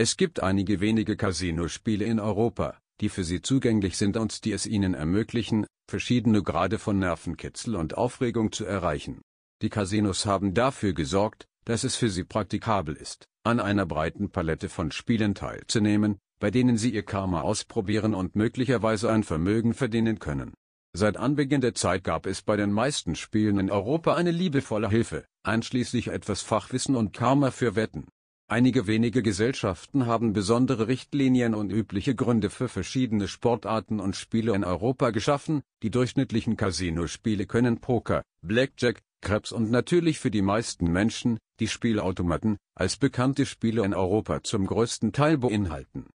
Es gibt einige wenige Casino-Spiele in Europa, die für Sie zugänglich sind und die es Ihnen ermöglichen, verschiedene Grade von Nervenkitzel und Aufregung zu erreichen. Die Casinos haben dafür gesorgt, dass es für Sie praktikabel ist, an einer breiten Palette von Spielen teilzunehmen, bei denen Sie Ihr Karma ausprobieren und möglicherweise ein Vermögen verdienen können. Seit Anbeginn der Zeit gab es bei den meisten Spielen in Europa eine liebevolle Hilfe, einschließlich etwas Fachwissen und Karma für Wetten. Einige wenige Gesellschaften haben besondere Richtlinien und übliche Gründe für verschiedene Sportarten und Spiele in Europa geschaffen, die durchschnittlichen Casino-Spiele können Poker, Blackjack, Krebs und natürlich für die meisten Menschen, die Spielautomaten, als bekannte Spiele in Europa zum größten Teil beinhalten.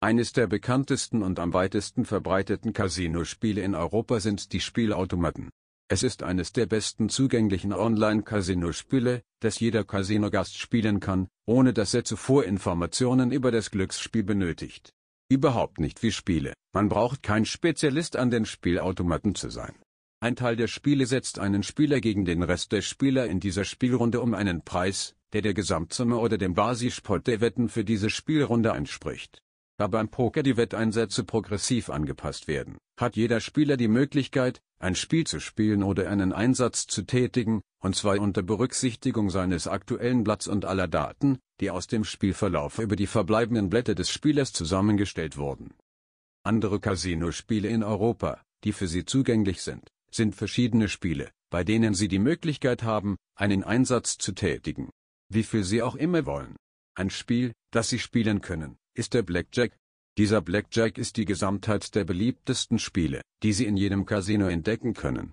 Eines der bekanntesten und am weitesten verbreiteten Casino-Spiele in Europa sind die Spielautomaten. Es ist eines der besten zugänglichen Online-Casino-Spiele, das jeder Casino-Gast spielen kann, ohne dass er zuvor Informationen über das Glücksspiel benötigt. Überhaupt nicht wie Spiele, man braucht kein Spezialist an den Spielautomaten zu sein. Ein Teil der Spiele setzt einen Spieler gegen den Rest der Spieler in dieser Spielrunde um einen Preis, der der Gesamtsumme oder dem Basispot der Wetten für diese Spielrunde entspricht. Da beim Poker die Wetteinsätze progressiv angepasst werden, hat jeder Spieler die Möglichkeit, ein Spiel zu spielen oder einen Einsatz zu tätigen, und zwar unter Berücksichtigung seines aktuellen Blatts und aller Daten, die aus dem Spielverlauf über die verbleibenden Blätter des Spielers zusammengestellt wurden. Andere Casino-Spiele in Europa, die für Sie zugänglich sind, sind verschiedene Spiele, bei denen Sie die Möglichkeit haben, einen Einsatz zu tätigen. Wie viel Sie auch immer wollen. Ein Spiel, das Sie spielen können, ist der Blackjack. Dieser Blackjack ist die Gesamtheit der beliebtesten Spiele, die Sie in jedem Casino entdecken können.